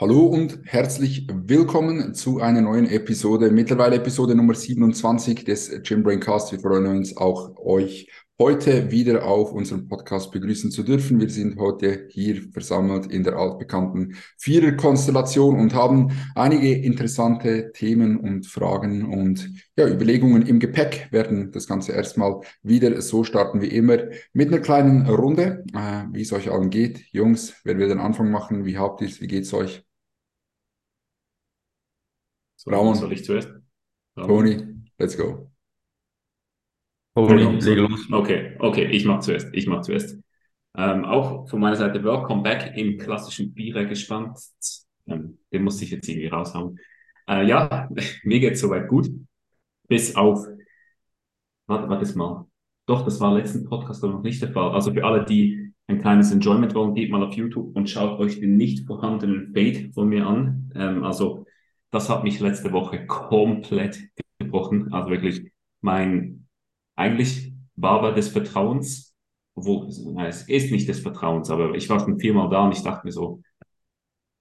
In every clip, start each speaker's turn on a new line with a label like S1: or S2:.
S1: Hallo und herzlich willkommen zu einer neuen Episode, mittlerweile Episode Nummer 27 des Gym Brain Cast. Wir freuen uns auch euch heute wieder auf unserem Podcast begrüßen zu dürfen. Wir sind heute hier versammelt in der altbekannten Vierer-Konstellation und haben einige interessante Themen und Fragen und ja, Überlegungen im Gepäck, werden das Ganze erstmal wieder so starten wie immer mit einer kleinen Runde, äh, wie es euch allen geht. Jungs, wer will den Anfang machen? Wie habt ihr es? Wie geht's euch?
S2: Ramon. Soll ich zuerst?
S1: Toni, let's go.
S2: Toni, leg los. Okay, okay, ich mache zuerst. Ich mache zuerst. Ähm, auch von meiner Seite Welcome back im klassischen Bierer gespannt. Ähm, den muss ich jetzt irgendwie raushauen. Äh, ja, mir geht es soweit gut. Bis auf, warte, warte mal. Doch, das war letzten Podcast noch nicht der Fall. Also für alle, die ein kleines Enjoyment wollen, geht mal auf YouTube und schaut euch den nicht vorhandenen Fade von mir an. Ähm, also das hat mich letzte Woche komplett gebrochen. Also wirklich mein, eigentlich Barber des Vertrauens, wo, es ist nicht des Vertrauens, aber ich war schon viermal da und ich dachte mir so,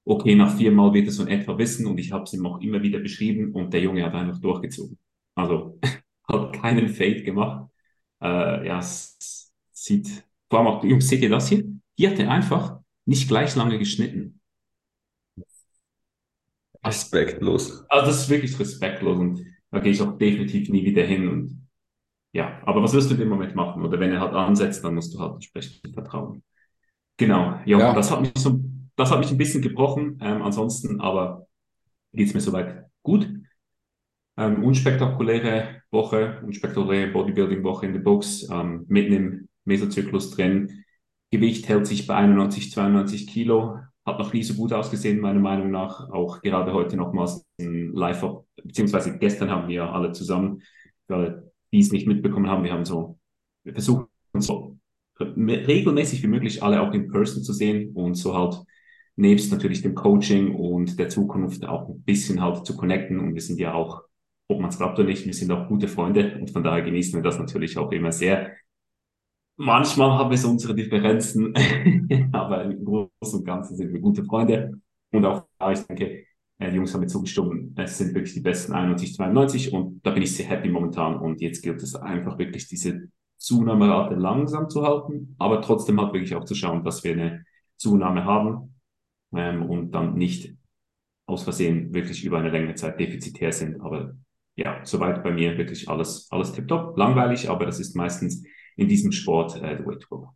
S2: okay, nach viermal wird es so in etwa wissen und ich habe es ihm auch immer wieder beschrieben und der Junge hat einfach durchgezogen. Also hat keinen Fade gemacht. Äh, ja, es sieht, vor allem auch, Jungs, seht ihr das hier? Die hat er einfach nicht gleich lange geschnitten.
S1: Respektlos.
S2: Also das ist wirklich respektlos und da gehe ich auch definitiv nie wieder hin und ja, aber was wirst du in dem Moment machen? Oder wenn er halt ansetzt, dann musst du halt entsprechend vertrauen. Genau, ja, ja. das hat mich so, das hat mich ein bisschen gebrochen. Ähm, ansonsten aber geht es mir soweit gut. Ähm, unspektakuläre Woche, unspektakuläre Bodybuilding-Woche in der Box, ähm, mitten im Mesozyklus drin. Gewicht hält sich bei 91, 92 Kilo hat noch nie so gut ausgesehen, meiner Meinung nach. Auch gerade heute nochmals ein Live-Up, beziehungsweise gestern haben wir alle zusammen, für alle, die es nicht mitbekommen haben, wir haben so, wir versuchen so regelmäßig wie möglich alle auch in Person zu sehen und so halt nebst natürlich dem Coaching und der Zukunft auch ein bisschen halt zu connecten. Und wir sind ja auch, ob man es glaubt oder nicht, wir sind auch gute Freunde und von daher genießen wir das natürlich auch immer sehr. Manchmal haben wir so unsere Differenzen, aber im Großen und Ganzen sind wir gute Freunde. Und auch da, ich denke, äh, die Jungs haben mir zugestimmt, es sind wirklich die besten 91, 92 und da bin ich sehr happy momentan. Und jetzt gilt es einfach wirklich diese Zunahmerate langsam zu halten, aber trotzdem halt wirklich auch zu schauen, dass wir eine Zunahme haben ähm, und dann nicht aus Versehen wirklich über eine längere Zeit defizitär sind. Aber ja, soweit bei mir wirklich alles, alles tipptopp. Langweilig, aber das ist meistens in diesem Sport äh, the way to go.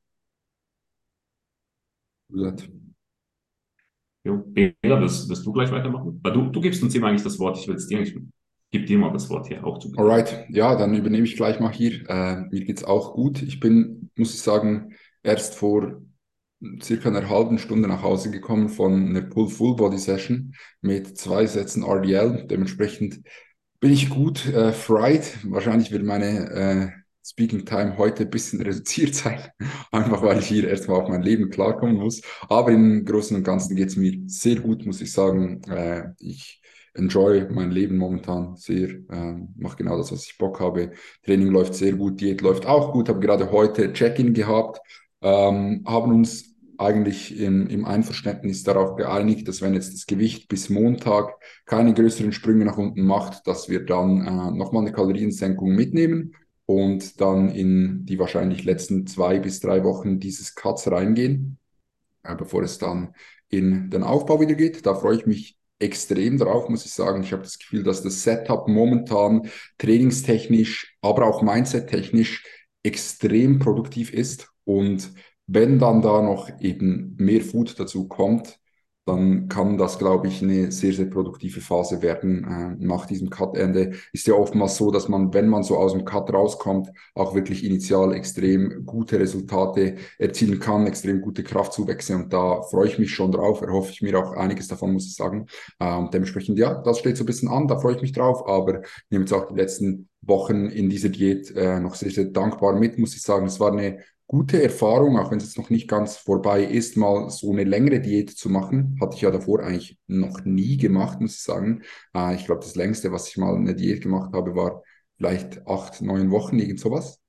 S2: Jo, Bela, wirst, wirst du gleich weitermachen? Weil du, du gibst uns immer eigentlich das Wort, ich will es dir nicht gib dir mal das Wort hier auch zu.
S1: Alright, ja, dann übernehme ich gleich mal hier. Äh, mir geht's auch gut. Ich bin, muss ich sagen, erst vor circa einer halben Stunde nach Hause gekommen von einer Pull-Full-Body-Session mit zwei Sätzen RDL. Dementsprechend bin ich gut äh, fried. Wahrscheinlich wird meine äh, Speaking Time heute ein bisschen reduziert sein, einfach weil ich hier erstmal auf mein Leben klarkommen muss. Aber im Großen und Ganzen geht es mir sehr gut, muss ich sagen. Äh, ich enjoy mein Leben momentan sehr, äh, mache genau das, was ich Bock habe. Training läuft sehr gut, Diät läuft auch gut, habe gerade heute Check-in gehabt, ähm, haben uns eigentlich im, im Einverständnis darauf geeinigt, dass wenn jetzt das Gewicht bis Montag keine größeren Sprünge nach unten macht, dass wir dann äh, nochmal eine Kaloriensenkung mitnehmen und dann in die wahrscheinlich letzten zwei bis drei Wochen dieses Cuts reingehen, äh, bevor es dann in den Aufbau wieder geht. Da freue ich mich extrem drauf, muss ich sagen. Ich habe das Gefühl, dass das Setup momentan trainingstechnisch, aber auch mindset-technisch extrem produktiv ist. Und wenn dann da noch eben mehr Food dazu kommt, dann kann das, glaube ich, eine sehr, sehr produktive Phase werden. Äh, nach diesem Cut-Ende ist ja oftmals so, dass man, wenn man so aus dem Cut rauskommt, auch wirklich initial extrem gute Resultate erzielen kann, extrem gute Kraftzuwächse. Und da freue ich mich schon drauf, erhoffe ich mir auch einiges davon, muss ich sagen. Ähm, dementsprechend, ja, das steht so ein bisschen an, da freue ich mich drauf, aber nehme jetzt auch die letzten Wochen in dieser Diät äh, noch sehr, sehr dankbar mit, muss ich sagen. Es war eine gute Erfahrung, auch wenn es jetzt noch nicht ganz vorbei ist, mal so eine längere Diät zu machen. Hatte ich ja davor eigentlich noch nie gemacht, muss ich sagen. Äh, ich glaube, das längste, was ich mal eine Diät gemacht habe, war vielleicht acht, neun Wochen, irgend sowas.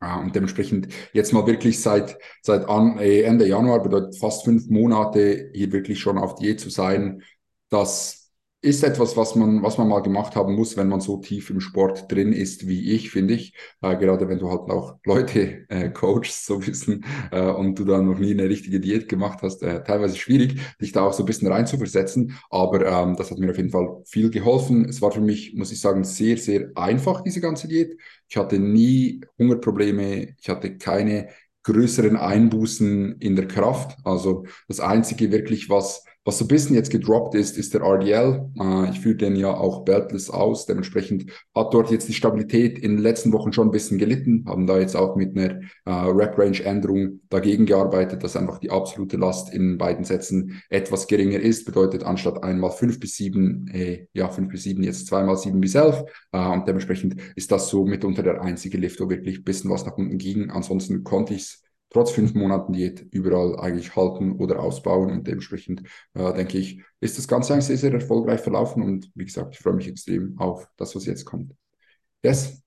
S1: und dementsprechend jetzt mal wirklich seit, seit an, äh, Ende Januar, bedeutet fast fünf Monate, hier wirklich schon auf Diät zu sein, das ist etwas, was man, was man mal gemacht haben muss, wenn man so tief im Sport drin ist wie ich, finde ich. Äh, gerade wenn du halt auch Leute äh, coachst, so ein bisschen, äh, und du dann noch nie eine richtige Diät gemacht hast, äh, teilweise schwierig, dich da auch so ein bisschen reinzuversetzen. Aber ähm, das hat mir auf jeden Fall viel geholfen. Es war für mich, muss ich sagen, sehr, sehr einfach, diese ganze Diät. Ich hatte nie Hungerprobleme, ich hatte keine größeren Einbußen in der Kraft. Also das Einzige wirklich, was was so ein bisschen jetzt gedroppt ist, ist der RDL. Äh, ich führe den ja auch beltless aus. Dementsprechend hat dort jetzt die Stabilität in den letzten Wochen schon ein bisschen gelitten. Haben da jetzt auch mit einer äh, Rep-Range-Änderung dagegen gearbeitet, dass einfach die absolute Last in beiden Sätzen etwas geringer ist. Bedeutet anstatt einmal fünf bis sieben, äh, ja, fünf bis sieben, jetzt zweimal sieben bis elf. Äh, und dementsprechend ist das so mitunter der einzige Lift, wo wirklich ein bisschen was nach unten ging. Ansonsten konnte ich es trotz fünf Monaten Diät überall eigentlich halten oder ausbauen. Und dementsprechend äh, denke ich, ist das Ganze eigentlich sehr, sehr erfolgreich verlaufen. Und wie gesagt, ich freue mich extrem auf das, was jetzt kommt. Yes.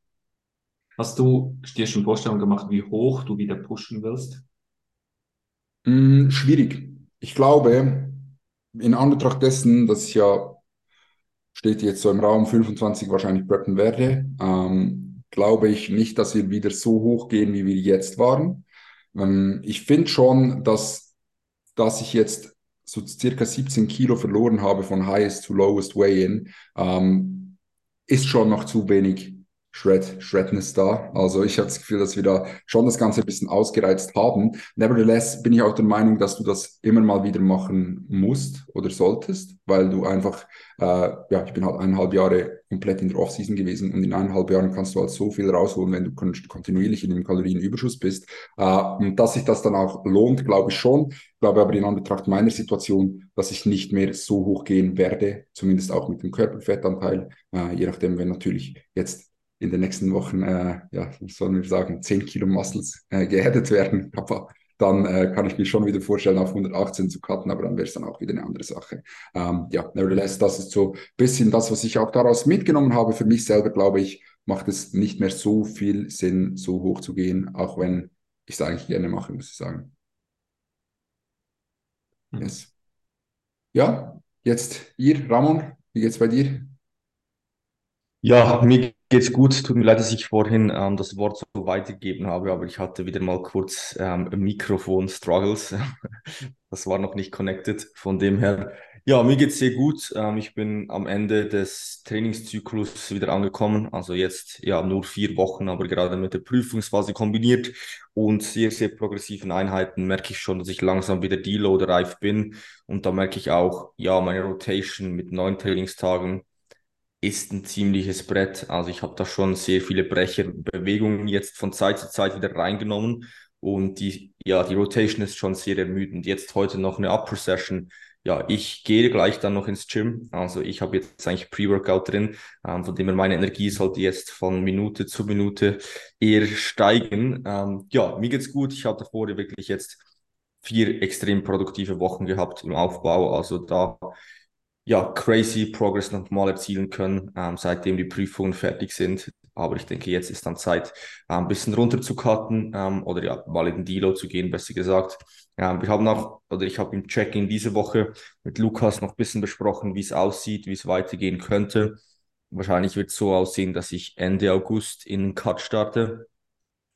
S2: Hast du dir schon Vorstellungen gemacht, wie hoch du wieder pushen willst?
S1: Mm, schwierig. Ich glaube, in Anbetracht dessen, dass ich ja steht jetzt so im Raum 25 wahrscheinlich preppen werde, ähm, glaube ich nicht, dass wir wieder so hoch gehen, wie wir jetzt waren. Ähm, ich finde schon, dass, dass ich jetzt so circa 17 Kilo verloren habe von highest to lowest weigh-in, ähm, ist schon noch zu wenig Shred, Shredness da. Also ich habe das Gefühl, dass wir da schon das Ganze ein bisschen ausgereizt haben. Nevertheless bin ich auch der Meinung, dass du das immer mal wieder machen musst oder solltest, weil du einfach, äh, ja, ich bin halt eineinhalb Jahre komplett in der Offseason gewesen und in eineinhalb Jahren kannst du halt so viel rausholen, wenn du kontinuierlich in dem Kalorienüberschuss bist. Äh, und dass sich das dann auch lohnt, glaube ich schon. Ich glaube aber in Anbetracht meiner Situation, dass ich nicht mehr so hoch gehen werde, zumindest auch mit dem Körperfettanteil, äh, je nachdem, wenn natürlich jetzt in den nächsten Wochen, äh, ja, sollen wir sagen, 10 Kilo Muscles äh, geerdet werden. Aber dann äh, kann ich mir schon wieder vorstellen, auf 118 zu cutten, aber dann wäre es dann auch wieder eine andere Sache. Ähm, ja, nevertheless, das ist so ein bisschen das, was ich auch daraus mitgenommen habe. Für mich selber, glaube ich, macht es nicht mehr so viel Sinn, so hoch zu gehen, auch wenn ich es eigentlich gerne mache, muss ich sagen. Hm. Yes. Ja, jetzt ihr, Ramon, wie geht's bei dir?
S3: Ja, mir geht's gut. Tut mir leid, dass ich vorhin ähm, das Wort so weitergegeben habe, aber ich hatte wieder mal kurz ähm, Mikrofon-Struggles. das war noch nicht connected. Von dem her, ja, mir geht's sehr gut. Ähm, ich bin am Ende des Trainingszyklus wieder angekommen. Also jetzt ja nur vier Wochen, aber gerade mit der Prüfungsphase kombiniert und sehr, sehr progressiven Einheiten merke ich schon, dass ich langsam wieder deload-reif bin. Und da merke ich auch, ja, meine Rotation mit neun Trainingstagen ist ein ziemliches Brett. Also ich habe da schon sehr viele Brecherbewegungen jetzt von Zeit zu Zeit wieder reingenommen und die, ja, die Rotation ist schon sehr ermüdend. Jetzt heute noch eine Upper Session. Ja, ich gehe gleich dann noch ins Gym. Also ich habe jetzt eigentlich Pre-Workout drin, ähm, von dem her meine Energie sollte jetzt von Minute zu Minute eher steigen. Ähm, ja, mir geht's gut. Ich habe davor wirklich jetzt vier extrem produktive Wochen gehabt im Aufbau. Also da ja, crazy Progress nochmal erzielen können, ähm, seitdem die Prüfungen fertig sind. Aber ich denke, jetzt ist dann Zeit, äh, ein bisschen runter zu cutten ähm, oder ja, mal in den Deload zu gehen, besser gesagt. Ähm, wir haben auch, oder ich habe im Check-in diese Woche mit Lukas noch ein bisschen besprochen, wie es aussieht, wie es weitergehen könnte. Wahrscheinlich wird es so aussehen, dass ich Ende August in Cut starte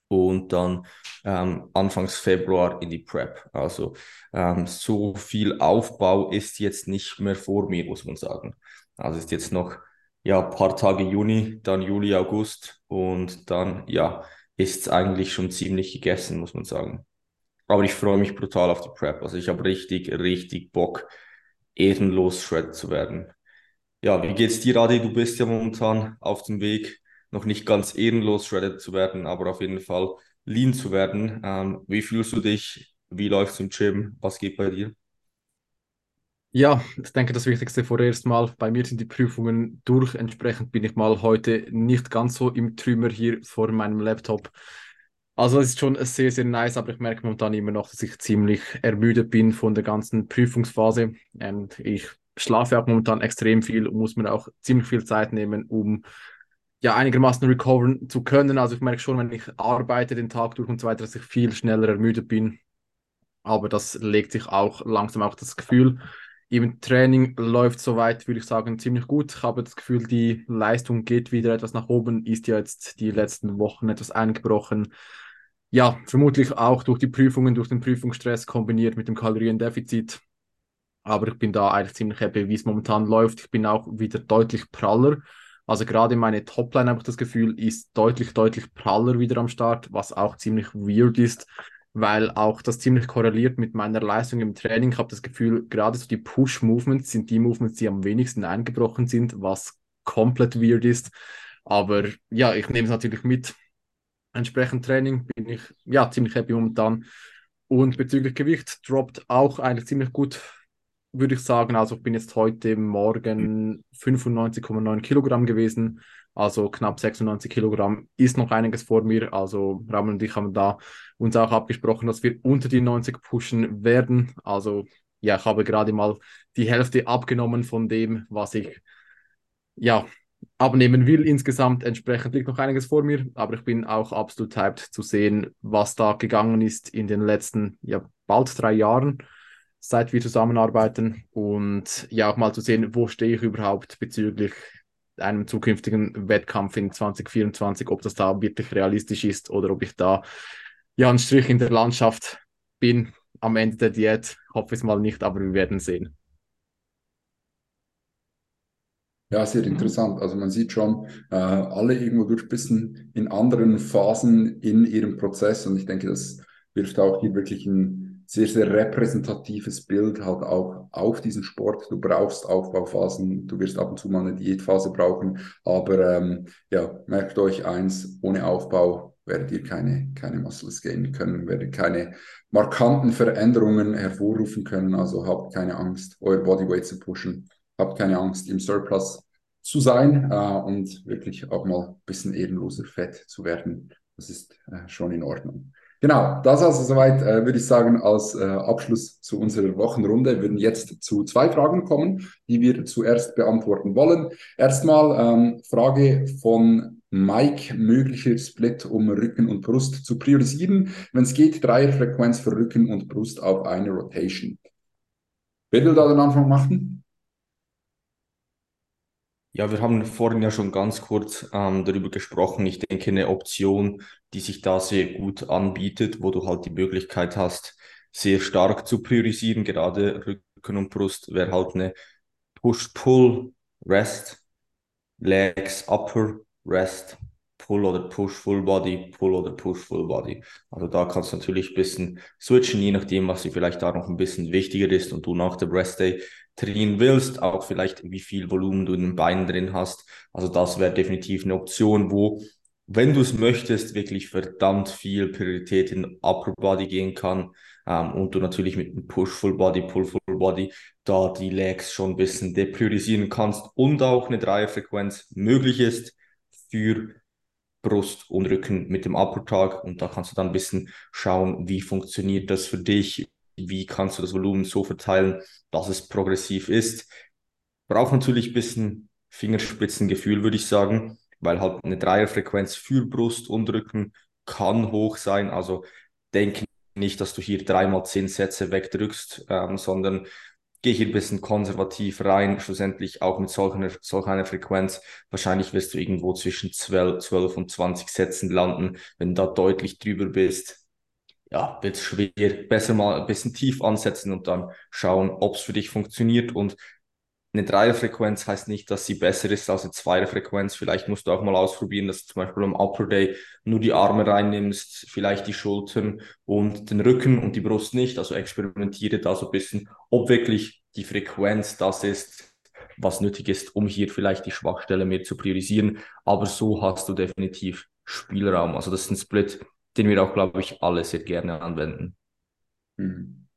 S3: und dann ähm, Anfangs Februar in die Prep. Also ähm, so viel Aufbau ist jetzt nicht mehr vor mir, muss man sagen. Also ist jetzt noch ja paar Tage Juni, dann Juli, August und dann ja ist es eigentlich schon ziemlich gegessen, muss man sagen. Aber ich freue mich brutal auf die Prep. Also ich habe richtig, richtig Bock, ehrenlos Shred zu werden. Ja, wie geht's dir, Adi? Du bist ja momentan auf dem Weg noch nicht ganz ehrenlos shredded zu werden, aber auf jeden Fall lean zu werden. Ähm, wie fühlst du dich? Wie läufst du im Gym? Was geht bei dir?
S4: Ja, ich denke, das Wichtigste vorerst mal, bei mir sind die Prüfungen durch. Entsprechend bin ich mal heute nicht ganz so im Trümmer hier vor meinem Laptop. Also es ist schon sehr, sehr nice, aber ich merke momentan immer noch, dass ich ziemlich ermüdet bin von der ganzen Prüfungsphase. Und ich schlafe auch momentan extrem viel und muss mir auch ziemlich viel Zeit nehmen, um ja, einigermaßen recoveren zu können. Also ich merke schon, wenn ich arbeite den Tag durch und so weiter, dass ich viel schneller ermüdet bin. Aber das legt sich auch langsam auch das Gefühl. Im Training läuft soweit, würde ich sagen, ziemlich gut. Ich habe das Gefühl, die Leistung geht wieder etwas nach oben, ist ja jetzt die letzten Wochen etwas eingebrochen. Ja, vermutlich auch durch die Prüfungen, durch den Prüfungsstress kombiniert mit dem Kaloriendefizit. Aber ich bin da eigentlich ziemlich happy, wie es momentan läuft. Ich bin auch wieder deutlich praller. Also gerade meine Topline habe ich das Gefühl, ist deutlich, deutlich praller wieder am Start, was auch ziemlich weird ist, weil auch das ziemlich korreliert mit meiner Leistung im Training. Ich habe das Gefühl, gerade so die Push-Movements sind die Movements, die am wenigsten eingebrochen sind, was komplett weird ist. Aber ja, ich nehme es natürlich mit. Entsprechend Training bin ich ja ziemlich happy momentan. Und bezüglich Gewicht droppt auch eigentlich ziemlich gut würde ich sagen. Also ich bin jetzt heute Morgen 95,9 Kilogramm gewesen, also knapp 96 Kilogramm. Ist noch einiges vor mir. Also Ramon und ich haben da uns auch abgesprochen, dass wir unter die 90 pushen werden. Also ja, ich habe gerade mal die Hälfte abgenommen von dem, was ich ja abnehmen will insgesamt. Entsprechend liegt noch einiges vor mir, aber ich bin auch absolut hyped zu sehen, was da gegangen ist in den letzten ja bald drei Jahren seit wir zusammenarbeiten und ja auch mal zu sehen, wo stehe ich überhaupt bezüglich einem zukünftigen Wettkampf in 2024, ob das da wirklich realistisch ist oder ob ich da ja ein Strich in der Landschaft bin am Ende der Diät. Hoffe es mal nicht, aber wir werden sehen.
S1: Ja, sehr interessant. Also man sieht schon, äh, alle irgendwo durch ein bisschen in anderen Phasen in ihrem Prozess und ich denke, das wirft auch hier wirklich ein sehr, sehr repräsentatives Bild halt auch auf diesen Sport. Du brauchst Aufbauphasen, du wirst ab und zu mal eine Diätphase brauchen, aber ähm, ja, merkt euch eins, ohne Aufbau werdet ihr keine, keine Muscles gainen können, werdet keine markanten Veränderungen hervorrufen können, also habt keine Angst, euer Bodyweight zu pushen, habt keine Angst, im Surplus zu sein äh, und wirklich auch mal ein bisschen ehrenloser fett zu werden. Das ist äh, schon in Ordnung. Genau, das also soweit, äh, würde ich sagen, als äh, Abschluss zu unserer Wochenrunde. Wir würden jetzt zu zwei Fragen kommen, die wir zuerst beantworten wollen. Erstmal ähm, Frage von Mike, möglicher Split, um Rücken und Brust zu priorisieren. Wenn es geht, Dreierfrequenz für Rücken und Brust auf eine Rotation. Wer will da den Anfang machen?
S3: Ja, wir haben vorhin ja schon ganz kurz ähm, darüber gesprochen. Ich denke, eine Option, die sich da sehr gut anbietet, wo du halt die Möglichkeit hast, sehr stark zu priorisieren, gerade Rücken und Brust, wäre halt eine Push-Pull, Rest, Legs, Upper, Rest, Pull oder Push Full Body, Pull oder Push Full Body. Also da kannst du natürlich ein bisschen switchen, je nachdem, was dir vielleicht da noch ein bisschen wichtiger ist und du nach dem Rest Day trainieren willst, auch vielleicht wie viel Volumen du in den Beinen drin hast. Also das wäre definitiv eine Option, wo, wenn du es möchtest, wirklich verdammt viel Priorität in Upper Body gehen kann ähm, und du natürlich mit einem Push Full Body, Pull Full Body da die Legs schon ein bisschen depriorisieren kannst und auch eine Dreierfrequenz möglich ist für Brust und Rücken mit dem Upper und da kannst du dann ein bisschen schauen, wie funktioniert das für dich wie kannst du das Volumen so verteilen, dass es progressiv ist. Braucht natürlich ein bisschen Fingerspitzengefühl, würde ich sagen, weil halt eine Dreierfrequenz für Brust und Rücken kann hoch sein. Also denke nicht, dass du hier dreimal zehn Sätze wegdrückst, ähm, sondern geh hier ein bisschen konservativ rein, schlussendlich auch mit solcher, solch einer Frequenz. Wahrscheinlich wirst du irgendwo zwischen 12, 12 und 20 Sätzen landen. Wenn du da deutlich drüber bist, ja, wird es schwer. Besser mal ein bisschen tief ansetzen und dann schauen, ob es für dich funktioniert. Und eine Dreierfrequenz heißt nicht, dass sie besser ist als eine Zweierfrequenz. Vielleicht musst du auch mal ausprobieren, dass du zum Beispiel am Upper Day nur die Arme reinnimmst, vielleicht die Schultern und den Rücken und die Brust nicht. Also experimentiere da so ein bisschen, ob wirklich die Frequenz das ist, was nötig ist, um hier vielleicht die Schwachstelle mehr zu priorisieren. Aber so hast du definitiv Spielraum. Also das ist ein Split, den wir auch, glaube ich, alle sehr gerne anwenden.
S1: Mhm.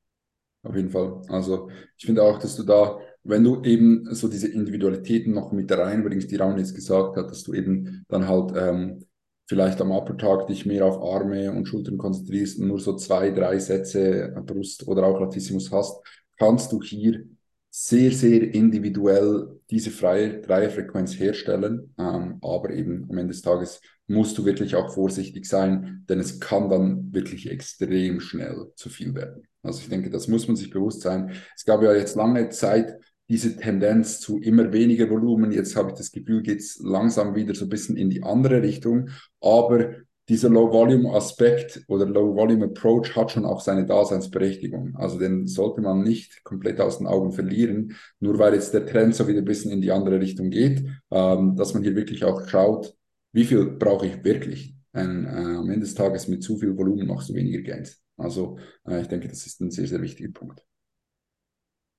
S1: Auf jeden Fall. Also ich finde auch, dass du da, wenn du eben so diese Individualitäten noch mit reinbringst, die Raun jetzt gesagt hat, dass du eben dann halt ähm, vielleicht am Upper-Tag dich mehr auf Arme und Schultern konzentrierst und nur so zwei, drei Sätze Brust oder auch Latissimus hast, kannst du hier sehr, sehr individuell diese freie Dreierfrequenz herstellen. Ähm, aber eben am Ende des Tages musst du wirklich auch vorsichtig sein, denn es kann dann wirklich extrem schnell zu viel werden. Also ich denke, das muss man sich bewusst sein. Es gab ja jetzt lange Zeit diese Tendenz zu immer weniger Volumen. Jetzt habe ich das Gefühl, geht es langsam wieder so ein bisschen in die andere Richtung. Aber dieser Low-Volume-Aspekt oder Low-Volume-Approach hat schon auch seine Daseinsberechtigung. Also den sollte man nicht komplett aus den Augen verlieren, nur weil jetzt der Trend so wieder ein bisschen in die andere Richtung geht, ähm, dass man hier wirklich auch schaut, wie viel brauche ich wirklich. Ein, äh, am Ende des Tages mit zu viel Volumen machst du weniger Gains. Also äh, ich denke, das ist ein sehr, sehr wichtiger Punkt.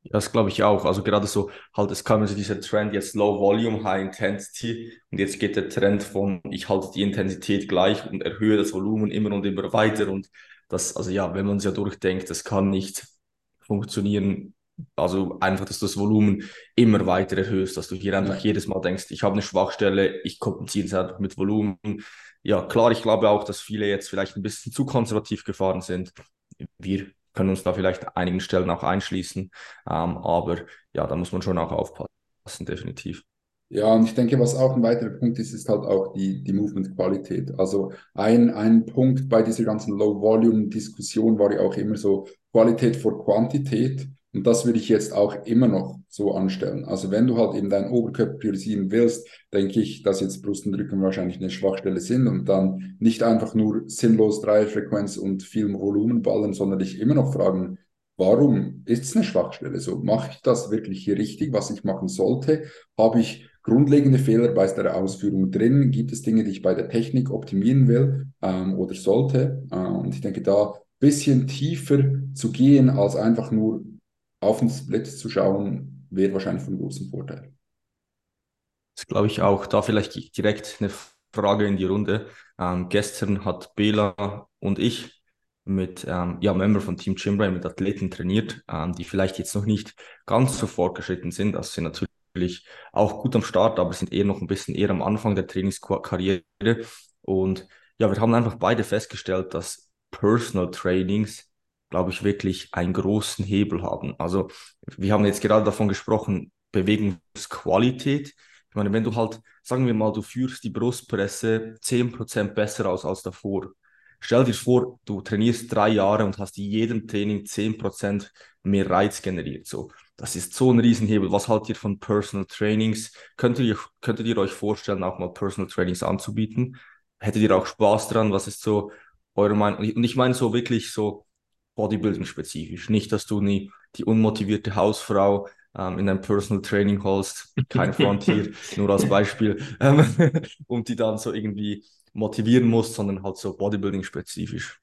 S3: Ja, das glaube ich auch. Also gerade so, halt, es kam so dieser Trend jetzt Low Volume, High Intensity und jetzt geht der Trend von, ich halte die Intensität gleich und erhöhe das Volumen immer und immer weiter und das, also ja, wenn man es ja durchdenkt, das kann nicht funktionieren. Also einfach, dass du das Volumen immer weiter erhöhst, dass du hier einfach jedes Mal denkst, ich habe eine Schwachstelle, ich kompensiere es einfach mit Volumen. Ja, klar, ich glaube auch, dass viele jetzt vielleicht ein bisschen zu konservativ gefahren sind. Wir können uns da vielleicht einigen Stellen auch einschließen. Ähm, aber ja, da muss man schon auch aufpassen, definitiv.
S1: Ja, und ich denke, was auch ein weiterer Punkt ist, ist halt auch die, die Movement-Qualität. Also ein, ein Punkt bei dieser ganzen Low-Volume-Diskussion war ja auch immer so Qualität vor Quantität. Und das würde ich jetzt auch immer noch so anstellen. Also wenn du halt eben deinen Oberkörper priorisieren willst, denke ich, dass jetzt Brust und Rücken wahrscheinlich eine Schwachstelle sind und dann nicht einfach nur sinnlos Dreierfrequenz und viel Volumen ballen, sondern dich immer noch fragen, warum ist es eine Schwachstelle? So mache ich das wirklich richtig, was ich machen sollte? Habe ich grundlegende Fehler bei der Ausführung drin? Gibt es Dinge, die ich bei der Technik optimieren will ähm, oder sollte? Äh, und ich denke, da bisschen tiefer zu gehen, als einfach nur auf den Split zu schauen, wäre wahrscheinlich von großem Vorteil.
S3: Das glaube ich auch. Da vielleicht direkt eine Frage in die Runde. Ähm, gestern hat Bela und ich mit ähm, ja, Member von Team Chimbray mit Athleten trainiert, ähm, die vielleicht jetzt noch nicht ganz so fortgeschritten sind. Das sind natürlich auch gut am Start, aber sind eher noch ein bisschen eher am Anfang der Trainingskarriere. Und ja, wir haben einfach beide festgestellt, dass Personal Trainings glaube ich, wirklich einen großen Hebel haben. Also wir haben jetzt gerade davon gesprochen, Bewegungsqualität. Ich meine, wenn du halt, sagen wir mal, du führst die Brustpresse 10% besser aus als davor. Stell dir vor, du trainierst drei Jahre und hast in jedem Training 10% mehr Reiz generiert. So, das ist so ein Riesenhebel. Was haltet ihr von Personal Trainings? Könntet ihr, könntet ihr euch vorstellen, auch mal Personal Trainings anzubieten? Hättet ihr auch Spaß dran? Was ist so eure Meinung? Und ich meine so wirklich so, Bodybuilding-spezifisch. Nicht, dass du nie die unmotivierte Hausfrau ähm, in ein Personal Training holst, kein Front hier, nur als Beispiel, ähm, und die dann so irgendwie motivieren musst, sondern halt so Bodybuilding-spezifisch.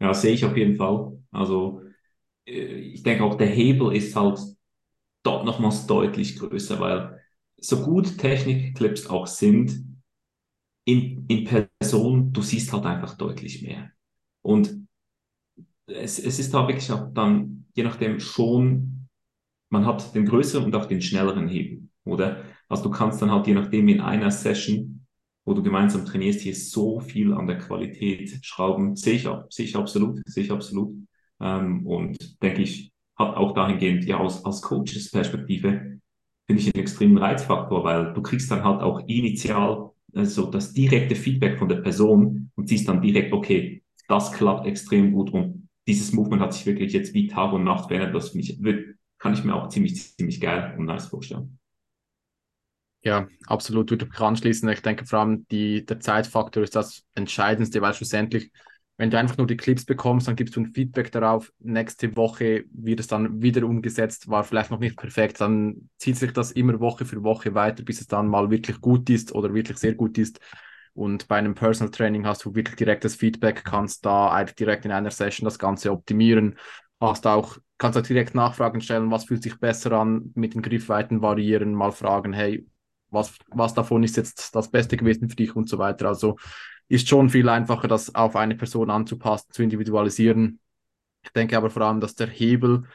S2: Ja, sehe ich auf jeden Fall. Also äh, ich denke auch, der Hebel ist halt dort nochmals deutlich größer, weil so gut Technik-Clips auch sind, in, in Person, du siehst halt einfach deutlich mehr. Und es, es ist da wirklich auch dann, je nachdem schon, man hat den größeren und auch den schnelleren Hebel, oder? Also du kannst dann halt je nachdem in einer Session, wo du gemeinsam trainierst, hier so viel an der Qualität schrauben. Sehe ich, sehe ich absolut, sehe ich absolut. Ähm, und denke ich, hat auch dahingehend, ja, aus, aus Coaches Perspektive, finde ich einen extremen Reizfaktor, weil du kriegst dann halt auch initial also das direkte Feedback von der Person und siehst dann direkt, okay, das klappt extrem gut und dieses Movement hat sich wirklich jetzt wie Tag und Nacht verändert. Das ich, kann ich mir auch ziemlich, ziemlich geil und nice vorstellen.
S4: Ja, absolut, würde ich anschließen. Ich denke vor allem die, der Zeitfaktor ist das Entscheidendste, weil schlussendlich, wenn du einfach nur die Clips bekommst, dann gibst du ein Feedback darauf. Nächste Woche wird es dann wieder umgesetzt, war vielleicht noch nicht perfekt. Dann zieht sich das immer Woche für Woche weiter, bis es dann mal wirklich gut ist oder wirklich sehr gut ist. Und bei einem Personal Training hast du wirklich direktes Feedback, kannst da direkt in einer Session das Ganze optimieren. Hast auch, kannst auch direkt Nachfragen stellen, was fühlt sich besser an, mit den Griffweiten variieren, mal fragen, hey, was, was davon ist jetzt das Beste gewesen für dich und so weiter. Also ist schon viel einfacher, das auf eine Person anzupassen, zu individualisieren. Ich denke aber vor allem, dass der Hebel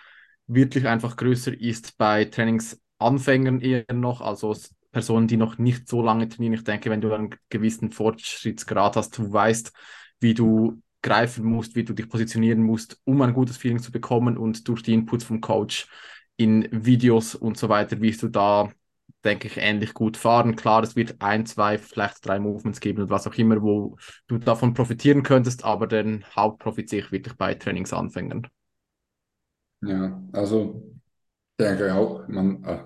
S4: wirklich einfach größer ist bei Trainingsanfängern eher noch. Also Personen, die noch nicht so lange trainieren. Ich denke, wenn du einen gewissen Fortschrittsgrad hast, du weißt, wie du greifen musst, wie du dich positionieren musst, um ein gutes Feeling zu bekommen und durch die Inputs vom Coach in Videos und so weiter wirst du da, denke ich, ähnlich gut fahren. Klar, es wird ein, zwei, vielleicht drei Movements geben und was auch immer, wo du davon profitieren könntest, aber den Hauptprofit sehe ich wirklich bei Trainingsanfängern.
S1: Ja, also denke auch, man, äh,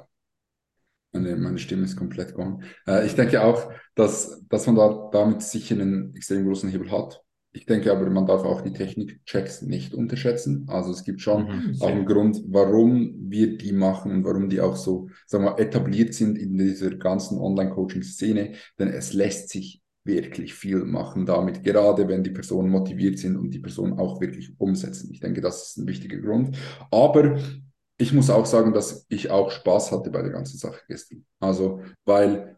S1: meine, meine Stimme ist komplett gone. Äh, ich denke auch, dass, dass man da damit sicher einen extrem großen Hebel hat. Ich denke aber, man darf auch die Technikchecks nicht unterschätzen. Also es gibt schon mhm, auch einen Grund, warum wir die machen und warum die auch so, sagen wir, etabliert sind in dieser ganzen Online-Coaching-Szene. Denn es lässt sich wirklich viel machen damit, gerade wenn die Personen motiviert sind und die Personen auch wirklich umsetzen. Ich denke, das ist ein wichtiger Grund. Aber ich muss auch sagen, dass ich auch Spaß hatte bei der ganzen Sache gestern. Also, weil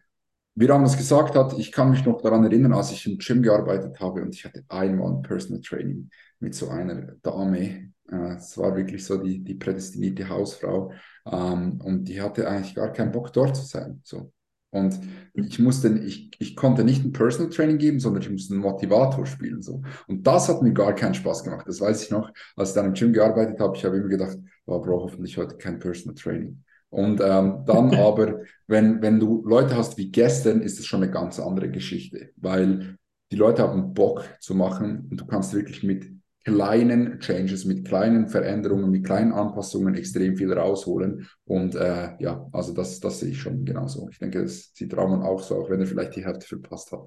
S1: wie Ramos gesagt hat, ich kann mich noch daran erinnern, als ich im Gym gearbeitet habe und ich hatte einmal ein Personal Training mit so einer Dame. Äh, es war wirklich so die, die prädestinierte Hausfrau. Ähm, und die hatte eigentlich gar keinen Bock, dort zu sein. So. Und ich musste, ich, ich konnte nicht ein Personal Training geben, sondern ich musste einen Motivator spielen. So. Und das hat mir gar keinen Spaß gemacht. Das weiß ich noch, als ich dann im Gym gearbeitet habe. Ich habe immer gedacht, oh, Bro, hoffentlich heute kein Personal Training. Und ähm, dann aber, wenn, wenn du Leute hast wie gestern, ist es schon eine ganz andere Geschichte, weil die Leute haben Bock zu machen und du kannst wirklich mit kleinen Changes, mit kleinen Veränderungen, mit kleinen Anpassungen extrem viel rausholen. Und äh, ja, also das, das sehe ich schon genauso. Ich denke, das sieht Ramon auch so, auch wenn er vielleicht die Hälfte verpasst hat.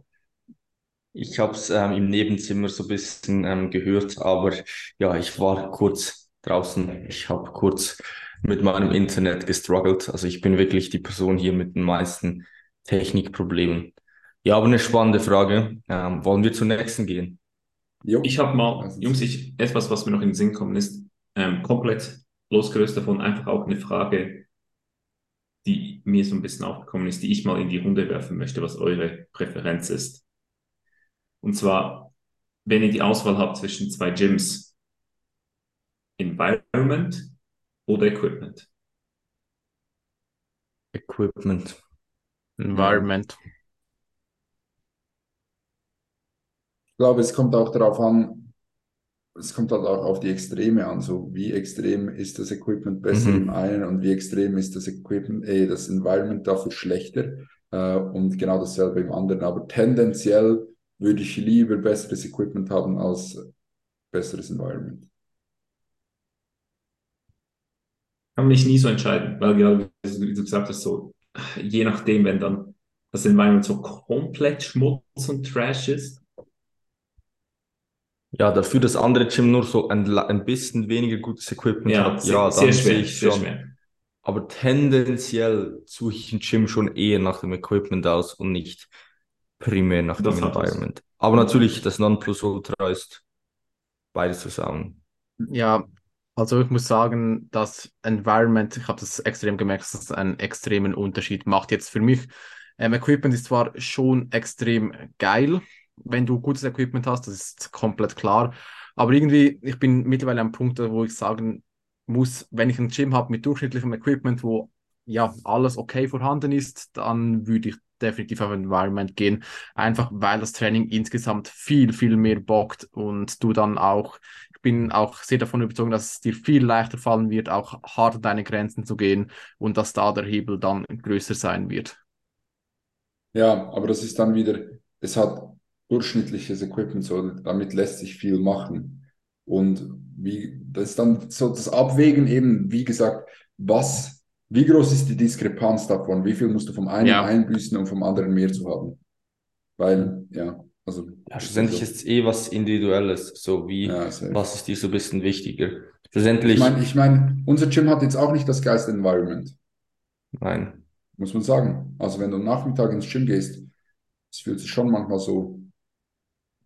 S3: Ich habe es ähm, im Nebenzimmer so ein bisschen ähm, gehört, aber ja, ich war kurz draußen. Ich habe kurz mit meinem Internet gestruggelt. Also ich bin wirklich die Person hier mit den meisten Technikproblemen. Ja, aber eine spannende Frage. Ähm, wollen wir zur nächsten gehen?
S2: Jo. Ich habe mal, Jungs, ich, etwas, was mir noch in den Sinn kommen ist, ähm, komplett losgelöst davon, einfach auch eine Frage, die mir so ein bisschen aufgekommen ist, die ich mal in die Runde werfen möchte, was eure Präferenz ist. Und zwar, wenn ihr die Auswahl habt zwischen zwei Gyms, Environment oder Equipment?
S3: Equipment.
S4: Environment. Ja.
S1: Ich glaube, es kommt auch darauf an, es kommt halt auch auf die Extreme an. So wie extrem ist das Equipment besser mhm. im einen und wie extrem ist das Equipment, eh, das Environment dafür schlechter. Äh, und genau dasselbe im anderen. Aber tendenziell würde ich lieber besseres Equipment haben als besseres Environment.
S2: Kann mich nie so entscheiden, weil gerade, wie du gesagt hast, so je nachdem, wenn dann das Environment so komplett Schmutz und Trash ist,
S3: ja, dafür das andere Gym nur so ein, ein bisschen weniger gutes Equipment
S2: ja, hat, sehr, ja, dann sehr schwer, sehe ich schon. Schwer.
S3: Aber tendenziell suche ich ein Gym schon eher nach dem Equipment aus und nicht primär nach das dem Environment. Es. Aber natürlich, das Nonplusultra ist beides zusammen.
S4: Ja, also ich muss sagen, das Environment, ich habe das extrem gemerkt, dass das einen extremen Unterschied macht. Jetzt für mich, ähm, Equipment ist zwar schon extrem geil, wenn du gutes Equipment hast, das ist komplett klar. Aber irgendwie, ich bin mittlerweile am Punkt, wo ich sagen muss, wenn ich ein Gym habe mit durchschnittlichem Equipment, wo ja alles okay vorhanden ist, dann würde ich definitiv auf Environment gehen. Einfach weil das Training insgesamt viel, viel mehr bockt und du dann auch, ich bin auch sehr davon überzeugt, dass es dir viel leichter fallen wird, auch hart an deine Grenzen zu gehen und dass da der Hebel dann größer sein wird.
S1: Ja, aber das ist dann wieder, es hat durchschnittliches Equipment, so damit lässt sich viel machen. Und wie, das ist dann so das Abwägen eben, wie gesagt, was, wie groß ist die Diskrepanz davon? Wie viel musst du vom einen ja. einbüßen, um vom anderen mehr zu haben? Weil, ja, also.
S3: Ja, schlussendlich so. ist es eh was Individuelles, so wie, ja, was ist dir so ein bisschen wichtiger? Schlussendlich.
S1: Ich meine, ich mein, unser Gym hat jetzt auch nicht das geilste Environment.
S3: Nein.
S1: Muss man sagen. Also, wenn du am Nachmittag ins Gym gehst, es fühlt sich schon manchmal so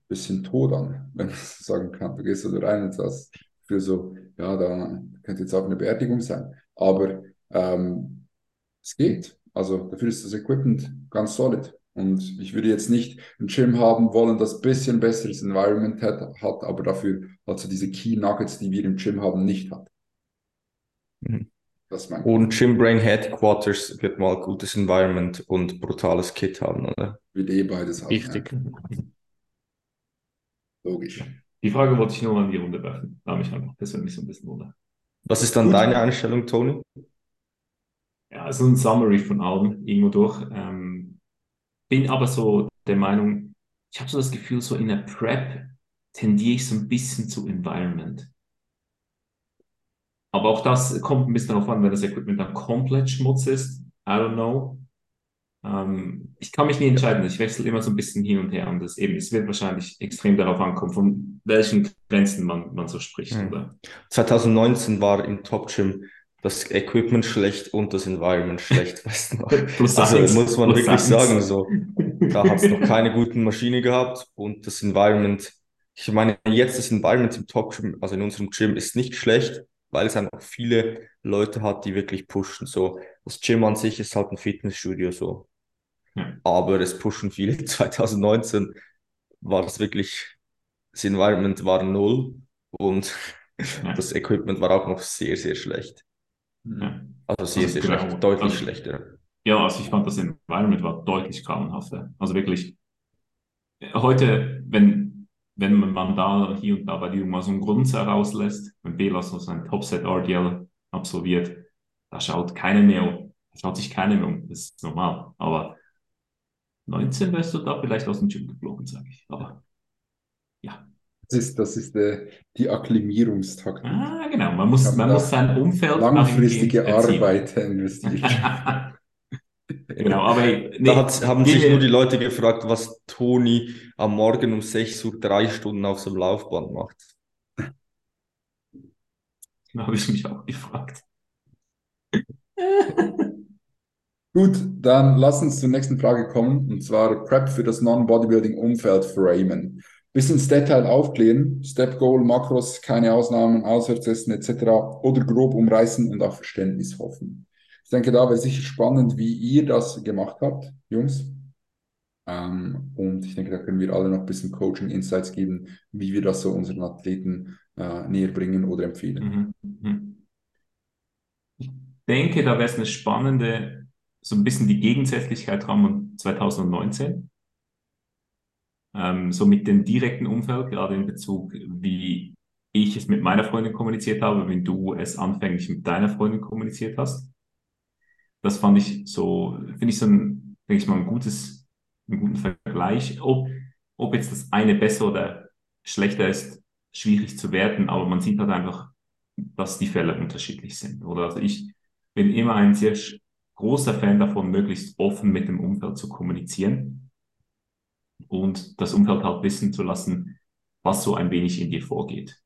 S1: bisschen tot an, wenn man so sagen kann. Du gehst so rein und sagst für so, ja, da könnte jetzt auch eine Beerdigung sein. Aber ähm, es geht. Also dafür ist das Equipment ganz solid. Und ich würde jetzt nicht ein Gym haben wollen, das ein bisschen besseres Environment hat, hat aber dafür also diese Key Nuggets, die wir im Gym haben, nicht hat.
S3: Mhm. und Gym Brain Headquarters wird mal gutes Environment und brutales Kit haben, oder?
S1: Wird eh beides haben.
S4: Richtig. Ja.
S1: Logisch.
S2: Die Frage wollte ich nur mal in die Runde werfen. Da mich einfach persönlich so ein bisschen wunder.
S3: Was ist dann Gut. deine Einstellung, Tony?
S2: Ja, also ein Summary von allem irgendwo durch. Ähm, bin aber so der Meinung, ich habe so das Gefühl, so in der Prep tendiere ich so ein bisschen zu Environment. Aber auch das kommt ein bisschen darauf an, wenn das Equipment dann komplett Schmutz ist. I don't know. Ähm, ich kann mich nie entscheiden. Ich wechsle immer so ein bisschen hin und her. Und das eben, es wird wahrscheinlich extrem darauf ankommen, von welchen Grenzen man, man so spricht. Mhm. Oder?
S3: 2019 war im Top Gym das Equipment schlecht und das Environment schlecht, weißt du noch? also muss man wirklich sagen, so. Da hat es noch keine guten Maschinen gehabt und das Environment, ich meine, jetzt das Environment im Top Gym, also in unserem Gym, ist nicht schlecht, weil es einfach viele Leute hat, die wirklich pushen. So, das Gym an sich ist halt ein Fitnessstudio so. Ja. Aber es pushen viele. 2019 war es wirklich, das Environment war null und ja. das Equipment war auch noch sehr, sehr schlecht. Ja. Also sehr, also sehr genau, schlecht, deutlich also, schlechter.
S2: Ja, also ich fand das Environment war deutlich grauenhafter. Also wirklich, heute, wenn, wenn man da hier und da bei dir mal so einen Grund herauslässt, wenn Bela so sein Topset RDL absolviert, da schaut keiner mehr um. Da schaut sich keiner mehr um. Das ist normal. Aber 19 wärst du da vielleicht aus dem Gym geflogen, sage ich. Aber ja.
S1: Das ist, das ist äh, die Akklimierungstaktik.
S2: Ah, genau. Man muss, man muss sein Umfeld
S1: langfristige Arbeit investieren.
S2: genau, aber
S3: nee, da hat, haben sich nur die Leute gefragt, was Toni am Morgen um 6 Uhr drei Stunden auf so einem Laufband macht.
S2: Da habe ich mich auch gefragt.
S1: Gut, dann lass uns zur nächsten Frage kommen, und zwar Prep für das Non-Bodybuilding-Umfeld framen. Bis ins Detail aufklären, Step Goal, Makros, keine Ausnahmen, Auswärtsessen etc. oder grob umreißen und auf Verständnis hoffen. Ich denke, da wäre sicher spannend, wie ihr das gemacht habt, Jungs. Ähm, und ich denke, da können wir alle noch ein bisschen Coaching-Insights geben, wie wir das so unseren Athleten äh, näher bringen oder empfehlen. Mhm. mhm.
S2: Ich denke, da wäre es eine spannende so ein bisschen die Gegensätzlichkeit haben 2019. Ähm, so mit dem direkten Umfeld, gerade in Bezug, wie ich es mit meiner Freundin kommuniziert habe, wenn du es anfänglich mit deiner Freundin kommuniziert hast. Das fand ich so, finde ich so ein, denke ich mal, ein gutes, einen guten Vergleich. Ob, ob jetzt das eine besser oder schlechter ist, schwierig zu werten, aber man sieht halt einfach, dass die Fälle unterschiedlich sind. Oder also ich bin immer ein sehr großer Fan davon, möglichst offen mit dem Umfeld zu kommunizieren und das Umfeld halt wissen zu lassen, was so ein wenig in dir vorgeht.